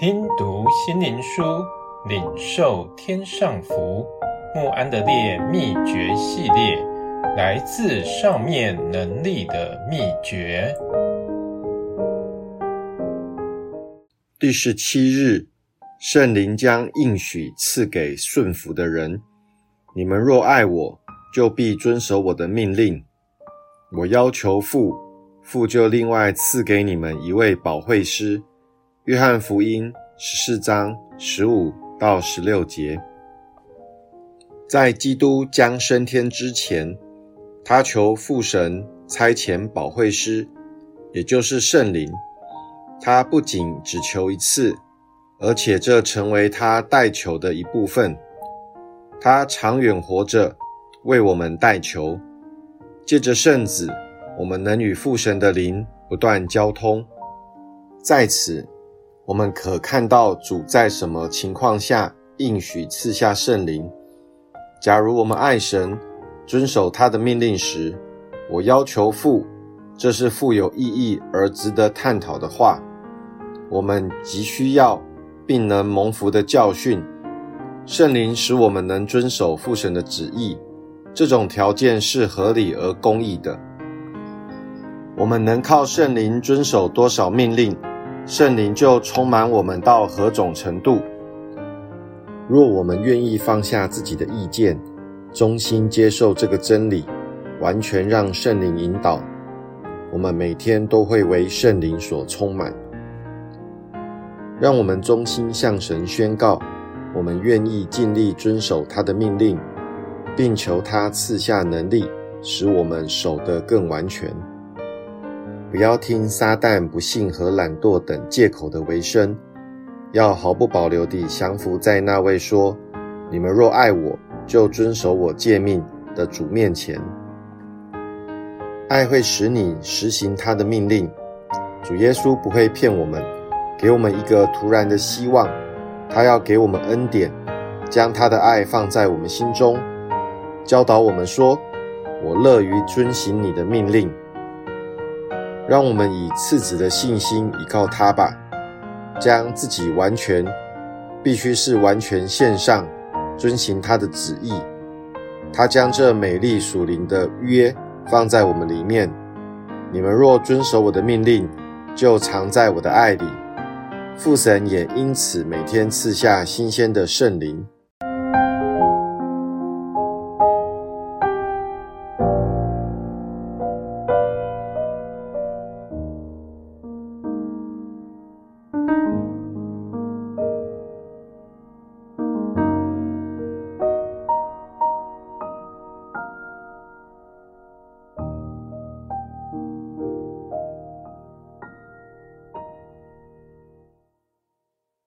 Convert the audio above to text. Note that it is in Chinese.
听读心灵书，领受天上福。慕安德烈秘诀系列，来自上面能力的秘诀。第十七日，圣灵将应许赐给顺服的人。你们若爱我，就必遵守我的命令。我要求父，父就另外赐给你们一位保惠师。约翰福音十四章十五到十六节。在基督将升天之前，他求父神差遣保惠师，也就是圣灵。他不仅只求一次，而且这成为他代求的一部分。他长远活着，为我们代求。借着圣子，我们能与父神的灵不断交通。在此，我们可看到主在什么情况下应许赐下圣灵。假如我们爱神，遵守他的命令时，我要求父，这是富有意义而值得探讨的话。我们急需要并能蒙福的教训，圣灵使我们能遵守父神的旨意。这种条件是合理而公义的。我们能靠圣灵遵守多少命令，圣灵就充满我们到何种程度。若我们愿意放下自己的意见，衷心接受这个真理，完全让圣灵引导，我们每天都会为圣灵所充满。让我们衷心向神宣告，我们愿意尽力遵守他的命令。并求他赐下能力，使我们守得更完全。不要听撒旦不信和懒惰等借口的为生，要毫不保留地降服在那位说：“你们若爱我，就遵守我诫命”的主面前。爱会使你实行他的命令。主耶稣不会骗我们，给我们一个突然的希望。他要给我们恩典，将他的爱放在我们心中。教导我们说：“我乐于遵行你的命令。”让我们以赤子的信心依靠他吧，将自己完全，必须是完全献上，遵行他的旨意。他将这美丽属灵的约放在我们里面。你们若遵守我的命令，就藏在我的爱里。父神也因此每天赐下新鲜的圣灵。